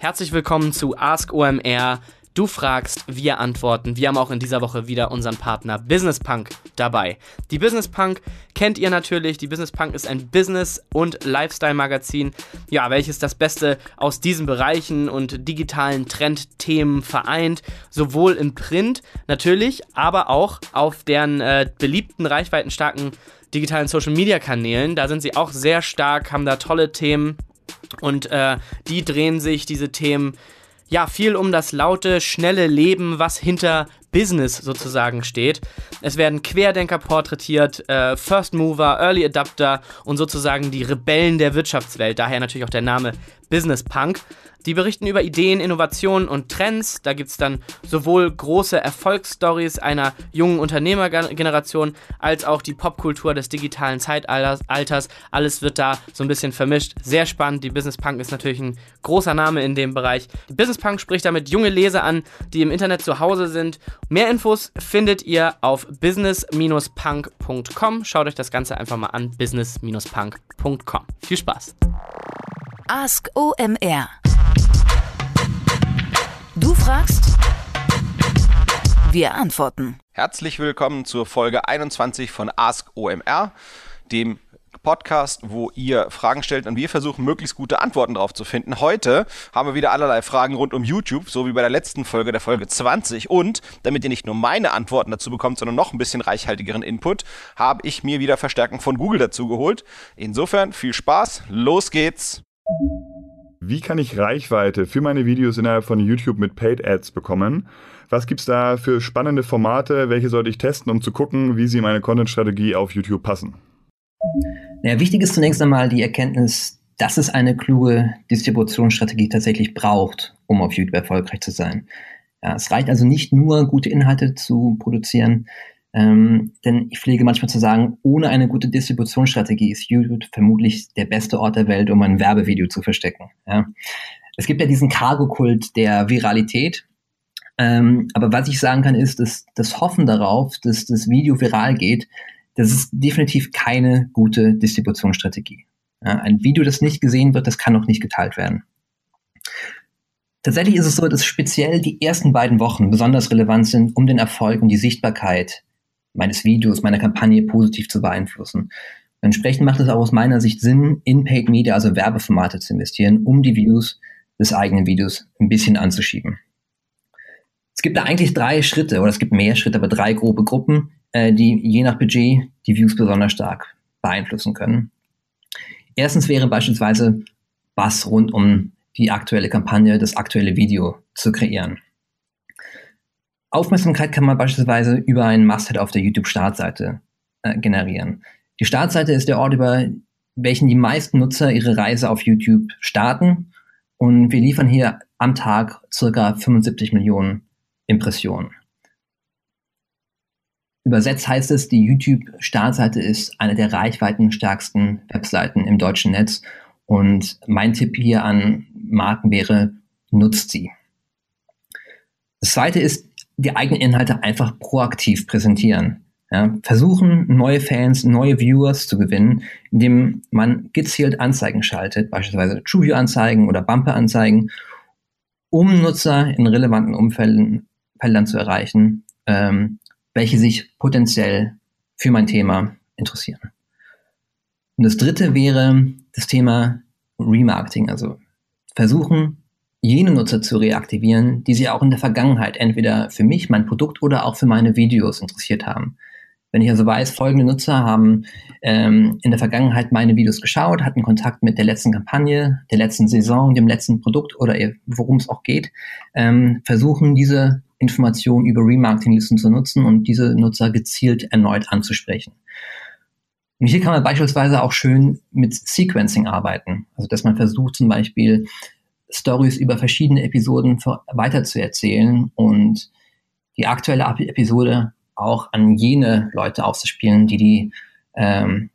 Herzlich willkommen zu Ask OMR. Du fragst, wir antworten. Wir haben auch in dieser Woche wieder unseren Partner Business Punk dabei. Die Business Punk kennt ihr natürlich. Die Business Punk ist ein Business- und Lifestyle-Magazin, ja, welches das Beste aus diesen Bereichen und digitalen Trendthemen vereint. Sowohl im Print natürlich, aber auch auf deren äh, beliebten, reichweitenstarken digitalen Social-Media-Kanälen. Da sind sie auch sehr stark, haben da tolle Themen und äh, die drehen sich, diese Themen, ja, viel um das laute, schnelle Leben, was hinter Business sozusagen steht. Es werden Querdenker porträtiert, äh, First Mover, Early Adapter und sozusagen die Rebellen der Wirtschaftswelt. Daher natürlich auch der Name Business Punk. Die berichten über Ideen, Innovationen und Trends. Da gibt es dann sowohl große Erfolgsstories einer jungen Unternehmergeneration als auch die Popkultur des digitalen Zeitalters. Alles wird da so ein bisschen vermischt. Sehr spannend. Die Business Punk ist natürlich ein großer Name in dem Bereich. Die Business Punk spricht damit junge Leser an, die im Internet zu Hause sind. Mehr Infos findet ihr auf business-punk.com. Schaut euch das Ganze einfach mal an. business-punk.com. Viel Spaß. Ask OMR Du fragst, wir antworten. Herzlich willkommen zur Folge 21 von Ask OMR, dem Podcast, wo ihr Fragen stellt und wir versuchen, möglichst gute Antworten darauf zu finden. Heute haben wir wieder allerlei Fragen rund um YouTube, so wie bei der letzten Folge, der Folge 20. Und damit ihr nicht nur meine Antworten dazu bekommt, sondern noch ein bisschen reichhaltigeren Input, habe ich mir wieder Verstärkung von Google dazu geholt. Insofern viel Spaß, los geht's! Wie kann ich Reichweite für meine Videos innerhalb von YouTube mit Paid Ads bekommen? Was gibt es da für spannende Formate? Welche sollte ich testen, um zu gucken, wie sie in meine Content-Strategie auf YouTube passen? Naja, wichtig ist zunächst einmal die Erkenntnis, dass es eine kluge Distributionsstrategie tatsächlich braucht, um auf YouTube erfolgreich zu sein. Ja, es reicht also nicht nur, gute Inhalte zu produzieren, ähm, denn ich pflege manchmal zu sagen, ohne eine gute Distributionsstrategie ist YouTube vermutlich der beste Ort der Welt, um ein Werbevideo zu verstecken. Ja. Es gibt ja diesen Cargo-Kult der Viralität. Ähm, aber was ich sagen kann, ist, dass das Hoffen darauf, dass das Video viral geht, das ist definitiv keine gute Distributionsstrategie. Ja, ein Video, das nicht gesehen wird, das kann auch nicht geteilt werden. Tatsächlich ist es so, dass speziell die ersten beiden Wochen besonders relevant sind, um den Erfolg und die Sichtbarkeit meines Videos, meiner Kampagne positiv zu beeinflussen. Entsprechend macht es auch aus meiner Sicht Sinn, in Paid Media, also Werbeformate zu investieren, um die Views des eigenen Videos ein bisschen anzuschieben. Es gibt da eigentlich drei Schritte, oder es gibt mehr Schritte, aber drei grobe Gruppen, äh, die je nach Budget die Views besonders stark beeinflussen können. Erstens wäre beispielsweise was rund um die aktuelle Kampagne, das aktuelle Video zu kreieren. Aufmerksamkeit kann man beispielsweise über einen Masthead auf der YouTube-Startseite äh, generieren. Die Startseite ist der Ort, über welchen die meisten Nutzer ihre Reise auf YouTube starten. Und wir liefern hier am Tag circa 75 Millionen Impressionen. Übersetzt heißt es, die YouTube-Startseite ist eine der reichweitenstärksten Webseiten im deutschen Netz. Und mein Tipp hier an Marken wäre, nutzt sie. Das zweite ist, die eigenen Inhalte einfach proaktiv präsentieren. Ja, versuchen, neue Fans, neue Viewers zu gewinnen, indem man gezielt Anzeigen schaltet, beispielsweise TrueView-Anzeigen oder Bumper-Anzeigen, um Nutzer in relevanten Umfeldern Feldern zu erreichen, ähm, welche sich potenziell für mein Thema interessieren. Und das dritte wäre das Thema Remarketing, also versuchen, jene Nutzer zu reaktivieren, die sich auch in der Vergangenheit entweder für mich, mein Produkt oder auch für meine Videos interessiert haben. Wenn ich also weiß, folgende Nutzer haben ähm, in der Vergangenheit meine Videos geschaut, hatten Kontakt mit der letzten Kampagne, der letzten Saison, dem letzten Produkt oder worum es auch geht, ähm, versuchen diese Informationen über Remarketing-Listen zu nutzen und diese Nutzer gezielt erneut anzusprechen. Und hier kann man beispielsweise auch schön mit Sequencing arbeiten. Also dass man versucht zum Beispiel Stories über verschiedene Episoden weiterzuerzählen und die aktuelle Episode auch an jene Leute auszuspielen, die die, ähm,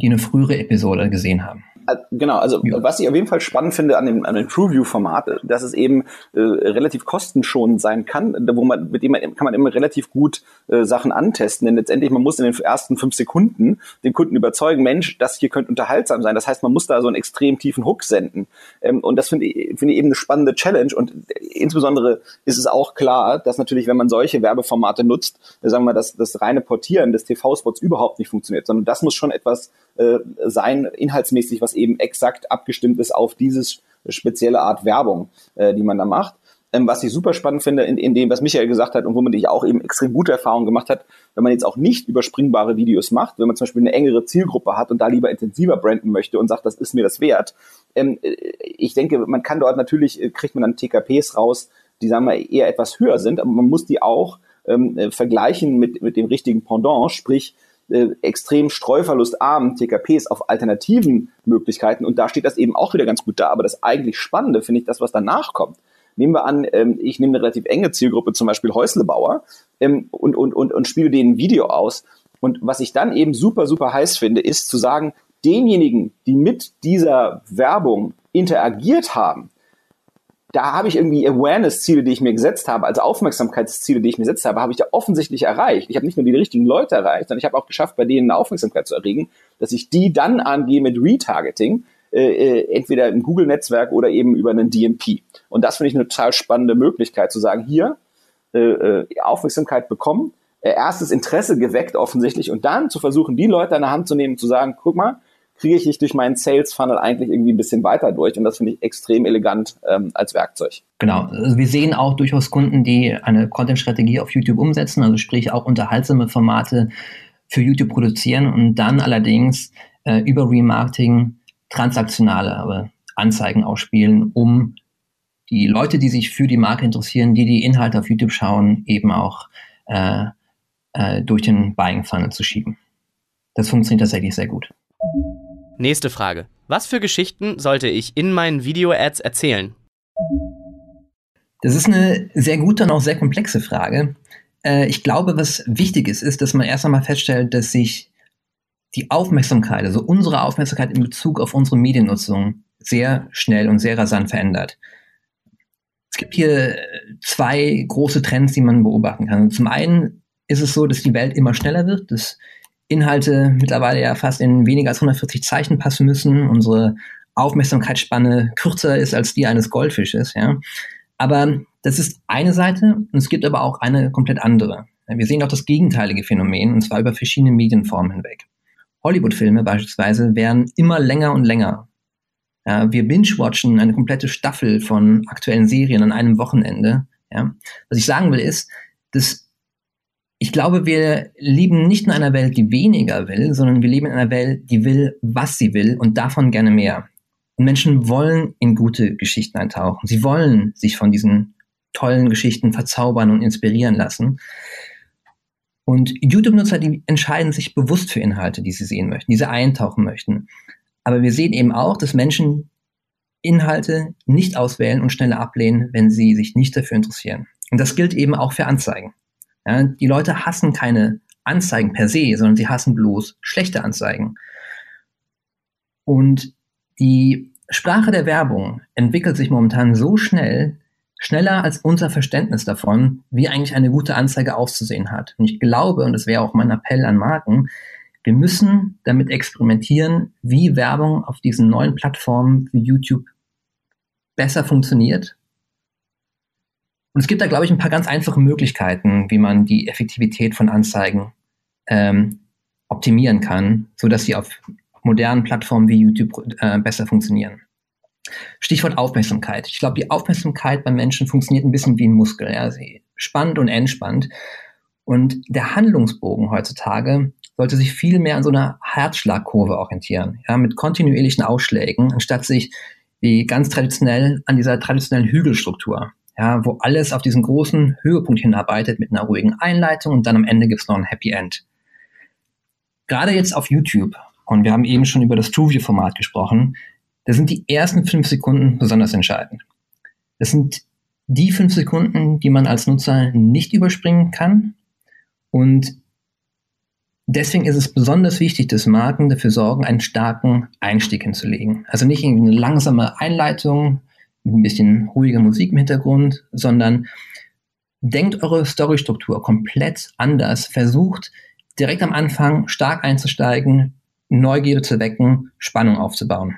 die eine frühere Episode gesehen haben. Genau, also ja. was ich auf jeden Fall spannend finde an dem, an dem TrueView-Format, dass es eben äh, relativ kostenschonend sein kann, wo man, mit dem man, kann man immer relativ gut äh, Sachen antesten, denn letztendlich, man muss in den ersten fünf Sekunden den Kunden überzeugen, Mensch, das hier könnte unterhaltsam sein. Das heißt, man muss da so einen extrem tiefen Hook senden. Ähm, und das finde ich, finde ich eben eine spannende Challenge und insbesondere ist es auch klar, dass natürlich, wenn man solche Werbeformate nutzt, sagen wir mal, dass das reine Portieren des TV-Spots überhaupt nicht funktioniert, sondern das muss schon etwas äh, sein, inhaltsmäßig, was eben exakt abgestimmt ist auf dieses spezielle Art Werbung, äh, die man da macht. Ähm, was ich super spannend finde, in, in dem, was Michael gesagt hat und womit ich auch eben extrem gute Erfahrungen gemacht hat, wenn man jetzt auch nicht überspringbare Videos macht, wenn man zum Beispiel eine engere Zielgruppe hat und da lieber intensiver branden möchte und sagt, das ist mir das wert. Ähm, äh, ich denke, man kann dort natürlich, äh, kriegt man dann TKPs raus, die sagen wir eher etwas höher sind, aber man muss die auch ähm, äh, vergleichen mit, mit dem richtigen Pendant, sprich äh, extrem streuverlustarmen TKPs auf alternativen Möglichkeiten. Und da steht das eben auch wieder ganz gut da. Aber das eigentlich Spannende finde ich das, was danach kommt. Nehmen wir an, ähm, ich nehme eine relativ enge Zielgruppe, zum Beispiel Häuslebauer, ähm, und, und, und, und spiele denen ein Video aus. Und was ich dann eben super, super heiß finde, ist zu sagen, denjenigen, die mit dieser Werbung interagiert haben, da habe ich irgendwie Awareness-Ziele, die ich mir gesetzt habe, also Aufmerksamkeitsziele, die ich mir gesetzt habe, habe ich da offensichtlich erreicht. Ich habe nicht nur die richtigen Leute erreicht, sondern ich habe auch geschafft, bei denen eine Aufmerksamkeit zu erregen, dass ich die dann angehe mit Retargeting, äh, äh entweder im Google-Netzwerk oder eben über einen DMP. Und das finde ich eine total spannende Möglichkeit, zu sagen, hier äh, äh, Aufmerksamkeit bekommen, äh, erstes Interesse geweckt offensichtlich und dann zu versuchen, die Leute an der Hand zu nehmen, zu sagen, guck mal, kriege ich dich durch meinen Sales Funnel eigentlich irgendwie ein bisschen weiter durch. Und das finde ich extrem elegant ähm, als Werkzeug. Genau. Also wir sehen auch durchaus Kunden, die eine Content-Strategie auf YouTube umsetzen, also sprich auch unterhaltsame Formate für YouTube produzieren und dann allerdings äh, über Remarketing transaktionale Anzeigen ausspielen, um die Leute, die sich für die Marke interessieren, die die Inhalte auf YouTube schauen, eben auch äh, äh, durch den Buying Funnel zu schieben. Das funktioniert tatsächlich sehr gut. Nächste Frage. Was für Geschichten sollte ich in meinen Video-Ads erzählen? Das ist eine sehr gute und auch sehr komplexe Frage. Äh, ich glaube, was wichtig ist, ist, dass man erst einmal feststellt, dass sich die Aufmerksamkeit, also unsere Aufmerksamkeit in Bezug auf unsere Mediennutzung sehr schnell und sehr rasant verändert. Es gibt hier zwei große Trends, die man beobachten kann. Zum einen ist es so, dass die Welt immer schneller wird, dass Inhalte mittlerweile ja fast in weniger als 140 Zeichen passen müssen, unsere Aufmerksamkeitsspanne kürzer ist als die eines Goldfisches, ja. Aber das ist eine Seite und es gibt aber auch eine komplett andere. Wir sehen auch das gegenteilige Phänomen und zwar über verschiedene Medienformen hinweg. Hollywood-Filme beispielsweise werden immer länger und länger. Ja, wir binge-watchen eine komplette Staffel von aktuellen Serien an einem Wochenende. Ja. Was ich sagen will ist, dass ich glaube, wir leben nicht in einer Welt, die weniger will, sondern wir leben in einer Welt, die will, was sie will und davon gerne mehr. Und Menschen wollen in gute Geschichten eintauchen. Sie wollen sich von diesen tollen Geschichten verzaubern und inspirieren lassen. Und YouTube-Nutzer, die entscheiden sich bewusst für Inhalte, die sie sehen möchten, die sie eintauchen möchten. Aber wir sehen eben auch, dass Menschen Inhalte nicht auswählen und schneller ablehnen, wenn sie sich nicht dafür interessieren. Und das gilt eben auch für Anzeigen. Ja, die Leute hassen keine Anzeigen per se, sondern sie hassen bloß schlechte Anzeigen. Und die Sprache der Werbung entwickelt sich momentan so schnell, schneller als unser Verständnis davon, wie eigentlich eine gute Anzeige auszusehen hat. Und ich glaube, und das wäre auch mein Appell an Marken, wir müssen damit experimentieren, wie Werbung auf diesen neuen Plattformen wie YouTube besser funktioniert und es gibt da, glaube ich, ein paar ganz einfache Möglichkeiten, wie man die Effektivität von Anzeigen ähm, optimieren kann, so dass sie auf modernen Plattformen wie YouTube äh, besser funktionieren. Stichwort Aufmerksamkeit. Ich glaube, die Aufmerksamkeit beim Menschen funktioniert ein bisschen wie ein Muskel. Ja? Sie spannt und entspannt. Und der Handlungsbogen heutzutage sollte sich viel mehr an so einer Herzschlagkurve orientieren, ja, mit kontinuierlichen Ausschlägen, anstatt sich wie ganz traditionell an dieser traditionellen Hügelstruktur ja, wo alles auf diesen großen Höhepunkt hinarbeitet mit einer ruhigen Einleitung und dann am Ende gibt's noch ein Happy End. Gerade jetzt auf YouTube, und wir haben eben schon über das TrueView-Format gesprochen, da sind die ersten fünf Sekunden besonders entscheidend. Das sind die fünf Sekunden, die man als Nutzer nicht überspringen kann und Deswegen ist es besonders wichtig, dass Marken dafür sorgen, einen starken Einstieg hinzulegen. Also nicht irgendwie eine langsame Einleitung ein bisschen ruhiger Musik im Hintergrund, sondern denkt eure Storystruktur komplett anders. Versucht direkt am Anfang stark einzusteigen, Neugierde zu wecken, Spannung aufzubauen.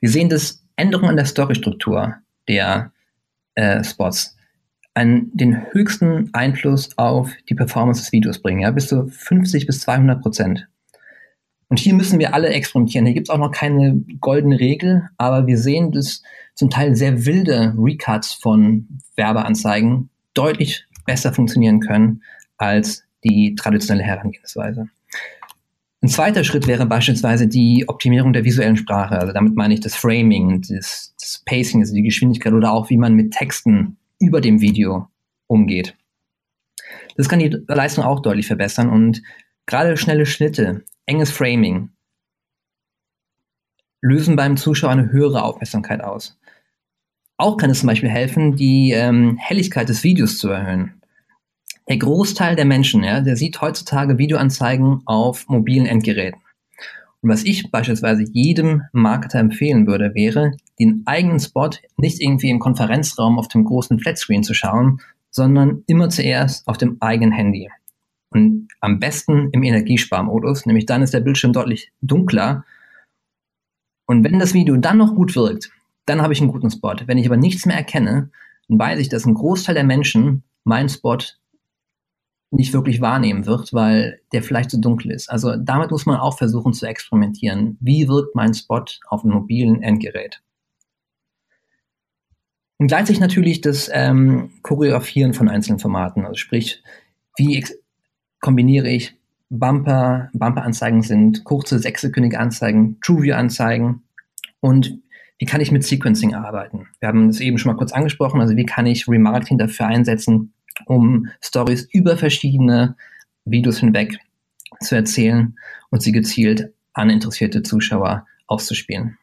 Wir sehen, dass Änderungen an der Storystruktur der äh, Spots an den höchsten Einfluss auf die Performance des Videos bringen, ja, bis zu 50 bis 200 Prozent. Und hier müssen wir alle experimentieren. Hier gibt es auch noch keine goldene Regel, aber wir sehen, dass zum Teil sehr wilde Recuts von Werbeanzeigen deutlich besser funktionieren können als die traditionelle Herangehensweise. Ein zweiter Schritt wäre beispielsweise die Optimierung der visuellen Sprache. Also damit meine ich das Framing, das, das Pacing, also die Geschwindigkeit oder auch wie man mit Texten über dem Video umgeht. Das kann die Leistung auch deutlich verbessern und gerade schnelle Schnitte, enges Framing lösen beim Zuschauer eine höhere Aufmerksamkeit aus. Auch kann es zum Beispiel helfen, die ähm, Helligkeit des Videos zu erhöhen der Großteil der Menschen, ja, der sieht heutzutage Videoanzeigen auf mobilen Endgeräten. Und was ich beispielsweise jedem Marketer empfehlen würde, wäre, den eigenen Spot nicht irgendwie im Konferenzraum auf dem großen Flatscreen zu schauen, sondern immer zuerst auf dem eigenen Handy. Und am besten im Energiesparmodus, nämlich dann ist der Bildschirm deutlich dunkler. Und wenn das Video dann noch gut wirkt, dann habe ich einen guten Spot. Wenn ich aber nichts mehr erkenne, dann weiß ich, dass ein Großteil der Menschen meinen Spot nicht wirklich wahrnehmen wird, weil der vielleicht zu dunkel ist. Also damit muss man auch versuchen zu experimentieren. Wie wirkt mein Spot auf einem mobilen Endgerät? Und gleichzeitig natürlich das ähm, Choreografieren von einzelnen Formaten. Also sprich, wie kombiniere ich Bumper, Bumper-Anzeigen sind kurze, sechssekündige Anzeigen, TrueView-Anzeigen und wie kann ich mit Sequencing arbeiten? Wir haben das eben schon mal kurz angesprochen, also wie kann ich Remarketing dafür einsetzen, um Stories über verschiedene Videos hinweg zu erzählen und sie gezielt an interessierte Zuschauer auszuspielen.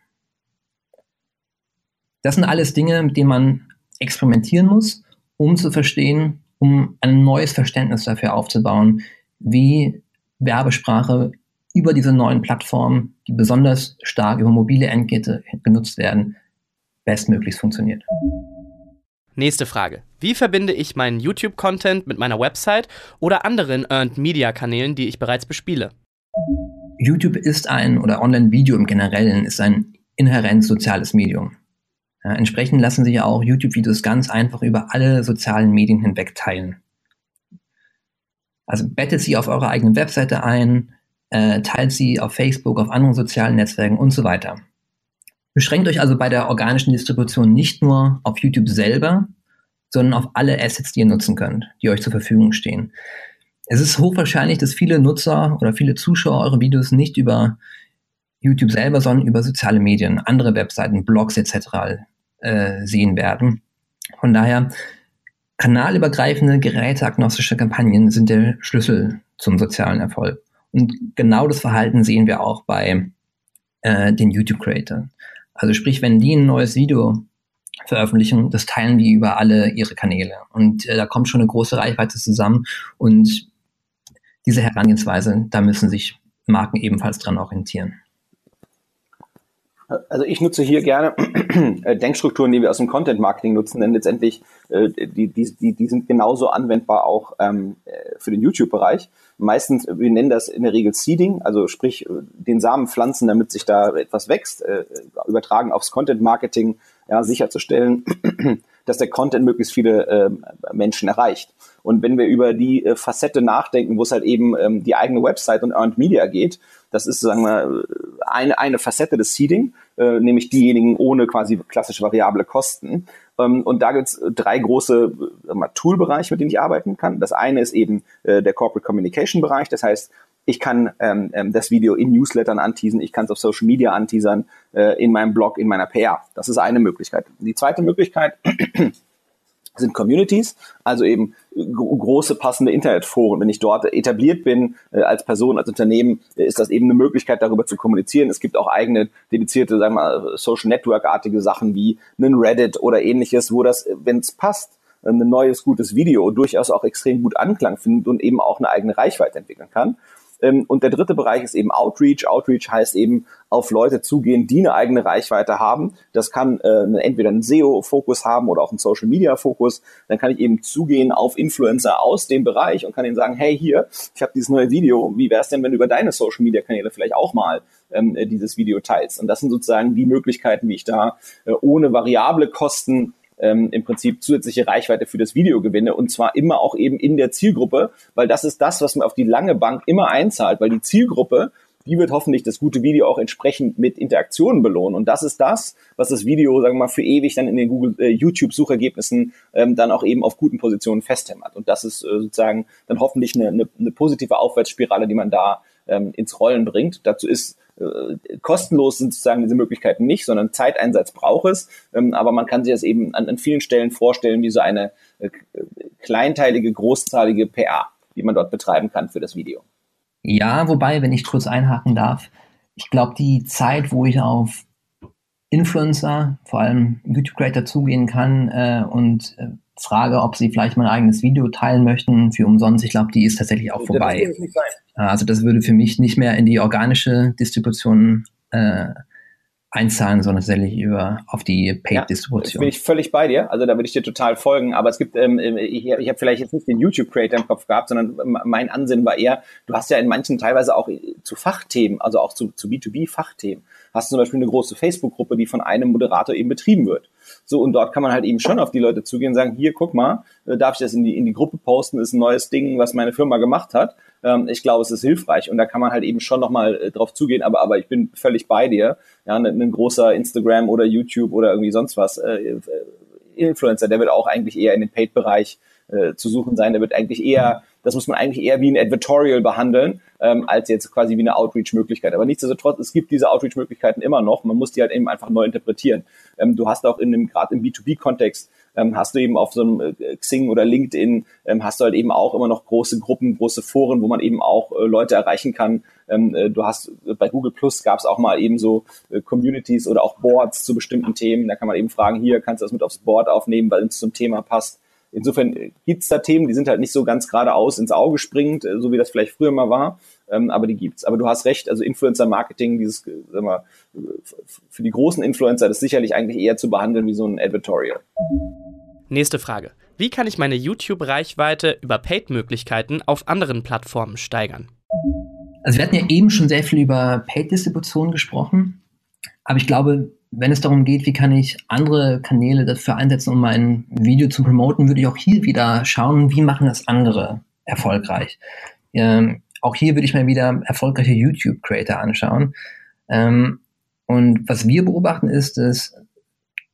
Das sind alles Dinge, mit denen man experimentieren muss, um zu verstehen, um ein neues Verständnis dafür aufzubauen, wie Werbesprache über diese neuen Plattformen, die besonders stark über mobile Endgeräte genutzt werden, bestmöglichst funktioniert. Nächste Frage. Wie verbinde ich meinen YouTube-Content mit meiner Website oder anderen Earned Media-Kanälen, die ich bereits bespiele? YouTube ist ein, oder Online-Video im Generellen, ist ein inhärent soziales Medium. Ja, entsprechend lassen sich auch YouTube-Videos ganz einfach über alle sozialen Medien hinweg teilen. Also bettet sie auf eure eigene Webseite ein, äh, teilt sie auf Facebook, auf anderen sozialen Netzwerken und so weiter. Beschränkt euch also bei der organischen Distribution nicht nur auf YouTube selber, sondern auf alle Assets, die ihr nutzen könnt, die euch zur Verfügung stehen. Es ist hochwahrscheinlich, dass viele Nutzer oder viele Zuschauer eure Videos nicht über YouTube selber, sondern über soziale Medien, andere Webseiten, Blogs etc. Äh, sehen werden. Von daher, kanalübergreifende, geräteagnostische Kampagnen sind der Schlüssel zum sozialen Erfolg. Und genau das Verhalten sehen wir auch bei äh, den YouTube-Creators. Also sprich, wenn die ein neues Video veröffentlichen, das teilen die über alle ihre Kanäle. Und äh, da kommt schon eine große Reichweite zusammen. Und diese Herangehensweise, da müssen sich Marken ebenfalls dran orientieren. Also ich nutze hier gerne äh, Denkstrukturen, die wir aus dem Content Marketing nutzen, denn letztendlich äh, die, die, die, die sind genauso anwendbar auch ähm, äh, für den YouTube-Bereich. Meistens, wir nennen das in der Regel Seeding, also sprich den Samen pflanzen, damit sich da etwas wächst, übertragen aufs Content Marketing, ja, sicherzustellen, dass der Content möglichst viele äh, Menschen erreicht. Und wenn wir über die äh, Facette nachdenken, wo es halt eben ähm, die eigene Website und Earned Media geht, das ist, sagen wir, eine, eine Facette des Seeding, äh, nämlich diejenigen ohne quasi klassische variable Kosten. Ähm, und da gibt es drei große äh, Toolbereiche, mit denen ich arbeiten kann. Das eine ist eben äh, der Corporate Communication Bereich. Das heißt, ich kann ähm, ähm, das Video in Newslettern anteasen, ich kann es auf Social Media anteasern, äh, in meinem Blog, in meiner PR. Das ist eine Möglichkeit. Die zweite Möglichkeit sind Communities, also eben große passende Internetforen. Wenn ich dort etabliert bin äh, als Person, als Unternehmen, äh, ist das eben eine Möglichkeit, darüber zu kommunizieren. Es gibt auch eigene dedizierte, sagen wir mal, Social Network-artige Sachen wie einen Reddit oder ähnliches, wo das, wenn es passt, ein neues, gutes Video durchaus auch extrem gut Anklang findet und eben auch eine eigene Reichweite entwickeln kann. Ähm, und der dritte Bereich ist eben Outreach. Outreach heißt eben auf Leute zugehen, die eine eigene Reichweite haben. Das kann äh, entweder einen SEO-Fokus haben oder auch einen Social-Media-Fokus. Dann kann ich eben zugehen auf Influencer aus dem Bereich und kann ihnen sagen, hey hier, ich habe dieses neue Video. Wie wäre es denn, wenn du über deine Social-Media-Kanäle vielleicht auch mal ähm, dieses Video teilst? Und das sind sozusagen die Möglichkeiten, wie ich da äh, ohne variable Kosten ähm, im Prinzip zusätzliche Reichweite für das Video gewinne und zwar immer auch eben in der Zielgruppe, weil das ist das, was mir auf die lange Bank immer einzahlt, weil die Zielgruppe die wird hoffentlich das gute Video auch entsprechend mit Interaktionen belohnen. Und das ist das, was das Video, sagen wir mal, für ewig dann in den Google, äh, YouTube-Suchergebnissen ähm, dann auch eben auf guten Positionen festhämmert. Und das ist äh, sozusagen dann hoffentlich eine, eine, eine positive Aufwärtsspirale, die man da ähm, ins Rollen bringt. Dazu ist äh, kostenlos sind sozusagen diese Möglichkeiten nicht, sondern Zeiteinsatz braucht es. Ähm, aber man kann sich das eben an, an vielen Stellen vorstellen, wie so eine äh, kleinteilige, großzahlige PR, die man dort betreiben kann für das Video. Ja, wobei, wenn ich kurz einhaken darf, ich glaube, die Zeit, wo ich auf Influencer, vor allem YouTube-Creator zugehen kann äh, und äh, frage, ob sie vielleicht mein eigenes Video teilen möchten für umsonst, ich glaube, die ist tatsächlich auch vorbei. Das also das würde für mich nicht mehr in die organische Distribution äh, einzahlen, sondern tatsächlich über auf die Paid-Distribution. Ja, bin ich völlig bei dir. Also da würde ich dir total folgen. Aber es gibt, ähm, ich, ich habe vielleicht jetzt nicht den YouTube-Creator im Kopf gehabt, sondern mein Ansinnen war eher, du hast ja in manchen teilweise auch zu Fachthemen, also auch zu, zu B2B-Fachthemen, hast du zum Beispiel eine große Facebook-Gruppe, die von einem Moderator eben betrieben wird. So, und dort kann man halt eben schon auf die Leute zugehen und sagen, hier, guck mal, äh, darf ich das in die, in die Gruppe posten, ist ein neues Ding, was meine Firma gemacht hat. Ähm, ich glaube, es ist hilfreich und da kann man halt eben schon nochmal äh, drauf zugehen, aber, aber ich bin völlig bei dir. Ja, ein, ein großer Instagram oder YouTube oder irgendwie sonst was, äh, äh, Influencer, der wird auch eigentlich eher in den Paid-Bereich äh, zu suchen sein. Der wird eigentlich eher, das muss man eigentlich eher wie ein Advertorial behandeln, ähm, als jetzt quasi wie eine Outreach-Möglichkeit. Aber nichtsdestotrotz, es gibt diese Outreach-Möglichkeiten immer noch. Man muss die halt eben einfach neu interpretieren. Ähm, du hast auch in dem, gerade im B2B-Kontext, ähm, hast du eben auf so einem äh, Xing oder LinkedIn, ähm, hast du halt eben auch immer noch große Gruppen, große Foren, wo man eben auch äh, Leute erreichen kann. Ähm, äh, du hast äh, bei Google Plus gab es auch mal eben so äh, Communities oder auch Boards zu bestimmten Themen. Da kann man eben fragen, hier kannst du das mit aufs Board aufnehmen, weil es zum Thema passt. Insofern äh, gibt's da Themen, die sind halt nicht so ganz geradeaus ins Auge springend, äh, so wie das vielleicht früher mal war, ähm, aber die gibt's. Aber du hast recht, also Influencer-Marketing, dieses, äh, sag mal, für die großen Influencer, das ist sicherlich eigentlich eher zu behandeln wie so ein Advertorial. Nächste Frage. Wie kann ich meine YouTube-Reichweite über Paid-Möglichkeiten auf anderen Plattformen steigern? Also wir hatten ja eben schon sehr viel über Paid-Distribution gesprochen, aber ich glaube, wenn es darum geht, wie kann ich andere Kanäle dafür einsetzen, um mein Video zu promoten, würde ich auch hier wieder schauen, wie machen das andere erfolgreich. Ähm, auch hier würde ich mir wieder erfolgreiche YouTube-Creator anschauen. Ähm, und was wir beobachten ist, dass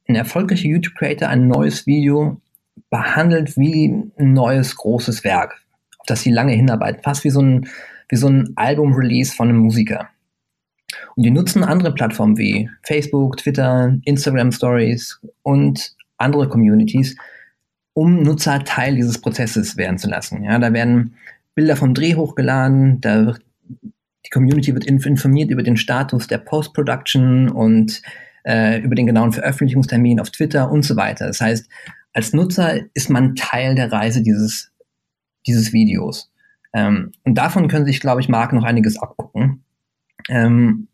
ein erfolgreicher YouTube-Creator ein neues Video behandelt wie ein neues großes Werk, auf das sie lange hinarbeiten, fast wie so ein, wie so ein Album-Release von einem Musiker. Die nutzen andere Plattformen wie Facebook, Twitter, Instagram Stories und andere Communities, um Nutzer Teil dieses Prozesses werden zu lassen. Ja, da werden Bilder vom Dreh hochgeladen, da wird, die Community wird informiert über den Status der Post-Production und äh, über den genauen Veröffentlichungstermin auf Twitter und so weiter. Das heißt, als Nutzer ist man Teil der Reise dieses, dieses Videos. Ähm, und davon können sich, glaube ich, Marken noch einiges abgucken. Ähm,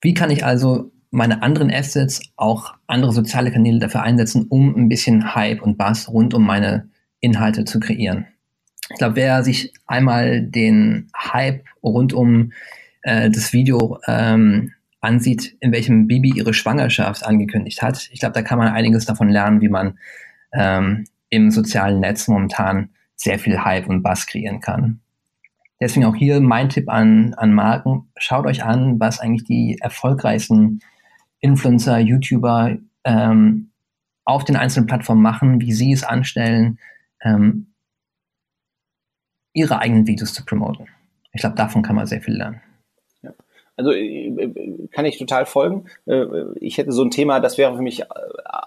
wie kann ich also meine anderen Assets, auch andere soziale Kanäle dafür einsetzen, um ein bisschen Hype und Buzz rund um meine Inhalte zu kreieren? Ich glaube, wer sich einmal den Hype rund um äh, das Video ähm, ansieht, in welchem Bibi ihre Schwangerschaft angekündigt hat, ich glaube, da kann man einiges davon lernen, wie man ähm, im sozialen Netz momentan sehr viel Hype und Buzz kreieren kann. Deswegen auch hier mein Tipp an, an Marken. Schaut euch an, was eigentlich die erfolgreichsten Influencer, YouTuber ähm, auf den einzelnen Plattformen machen, wie sie es anstellen, ähm, ihre eigenen Videos zu promoten. Ich glaube, davon kann man sehr viel lernen. Also äh, äh, kann ich total folgen. Äh, ich hätte so ein Thema, das wäre für mich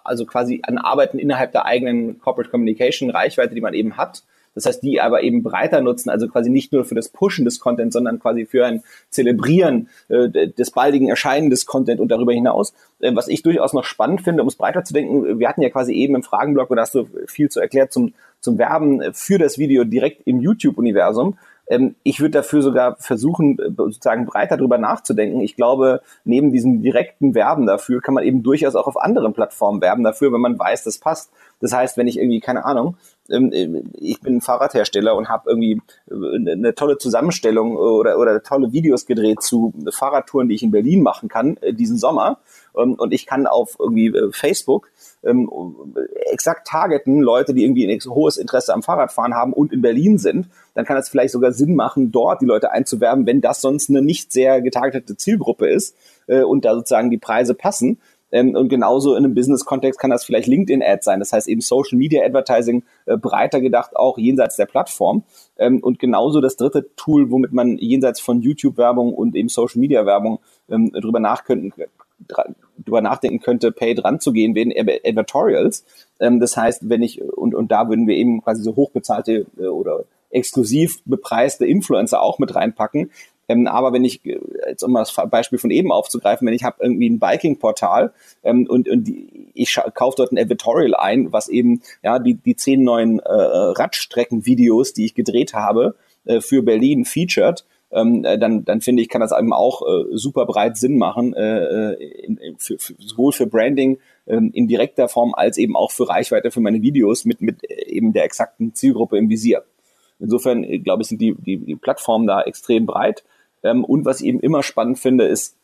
also quasi an Arbeiten innerhalb der eigenen Corporate Communication Reichweite, die man eben hat. Das heißt, die aber eben breiter nutzen, also quasi nicht nur für das Pushen des Contents, sondern quasi für ein Zelebrieren äh, des baldigen Erscheinen des Content und darüber hinaus. Äh, was ich durchaus noch spannend finde, um es breiter zu denken, wir hatten ja quasi eben im Fragenblock, oder hast du viel zu erklärt zum, zum Werben für das Video direkt im YouTube-Universum ich würde dafür sogar versuchen, äh, sozusagen breiter drüber nachzudenken. Ich glaube, neben diesem direkten Werben dafür kann man eben durchaus auch auf anderen Plattformen werben dafür, wenn man weiß, das passt. Das heißt, wenn ich irgendwie, keine Ahnung, ähm, äh, ich bin Fahrradhersteller und habe irgendwie äh, eine tolle Zusammenstellung oder, oder tolle Videos gedreht zu Fahrradtouren, die ich in Berlin machen kann diesen Sommer. Ähm, und ich kann auf irgendwie Facebook ähm, exakt targeten, Leute, die irgendwie ein hohes Interesse am Fahrradfahren haben und in Berlin sind, dann kann es vielleicht sogar Sinn machen, dort die Leute einzuwerben, wenn das sonst eine nicht sehr getargetete Zielgruppe ist äh, und da sozusagen die Preise passen. Ähm, und genauso in einem Business-Kontext kann das vielleicht LinkedIn-Ads sein. Das heißt eben Social Media Advertising äh, breiter gedacht, auch jenseits der Plattform. Ähm, und genauso das dritte Tool, womit man jenseits von YouTube-Werbung und eben Social Media-Werbung ähm, drüber nachdenken drüber nachdenken könnte, paid ranzugehen, wären Advertorials. Ähm, das heißt, wenn ich, und, und da würden wir eben quasi so hochbezahlte äh, oder exklusiv bepreiste Influencer auch mit reinpacken. Ähm, aber wenn ich, äh, jetzt um das Beispiel von eben aufzugreifen, wenn ich habe irgendwie ein Biking-Portal ähm, und, und ich kaufe dort ein Advertorial ein, was eben ja die, die zehn neuen äh, Radstrecken-Videos, die ich gedreht habe, äh, für Berlin featured, ähm, äh, dann, dann finde ich, kann das eben auch äh, super breit Sinn machen, äh, äh in, in, für, für, sowohl für Branding ähm, in direkter Form als eben auch für Reichweite für meine Videos mit, mit äh, eben der exakten Zielgruppe im Visier. Insofern, glaube ich, sind die, die, die Plattformen da extrem breit. Ähm, und was ich eben immer spannend finde, ist,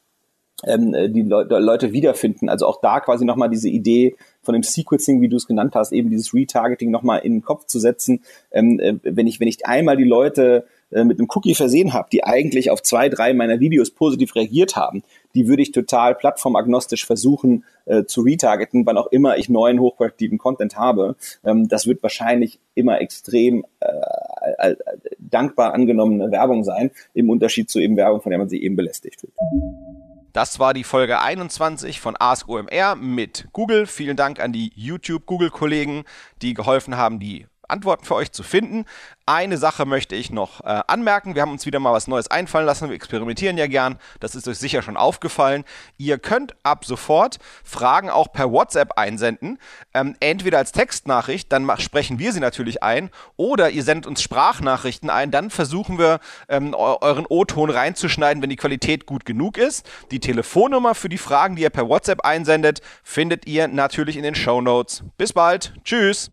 ähm, die Le Leute wiederfinden. Also auch da quasi nochmal diese Idee von dem Sequencing, wie du es genannt hast, eben dieses Retargeting nochmal in den Kopf zu setzen. Ähm, äh, wenn ich, wenn ich einmal die Leute äh, mit einem Cookie versehen habe, die eigentlich auf zwei, drei meiner Videos positiv reagiert haben, die würde ich total plattformagnostisch versuchen äh, zu retargeten, wann auch immer ich neuen hochqualitativen Content habe. Ähm, das wird wahrscheinlich immer extrem äh, äh, dankbar angenommene Werbung sein, im Unterschied zu eben Werbung, von der man sich eben belästigt wird. Das war die Folge 21 von Ask OMR mit Google. Vielen Dank an die YouTube-Google-Kollegen, die geholfen haben, die Antworten für euch zu finden. Eine Sache möchte ich noch äh, anmerken. Wir haben uns wieder mal was Neues einfallen lassen. Wir experimentieren ja gern. Das ist euch sicher schon aufgefallen. Ihr könnt ab sofort Fragen auch per WhatsApp einsenden. Ähm, entweder als Textnachricht, dann sprechen wir sie natürlich ein. Oder ihr sendet uns Sprachnachrichten ein. Dann versuchen wir, ähm, euren O-Ton reinzuschneiden, wenn die Qualität gut genug ist. Die Telefonnummer für die Fragen, die ihr per WhatsApp einsendet, findet ihr natürlich in den Show Notes. Bis bald. Tschüss.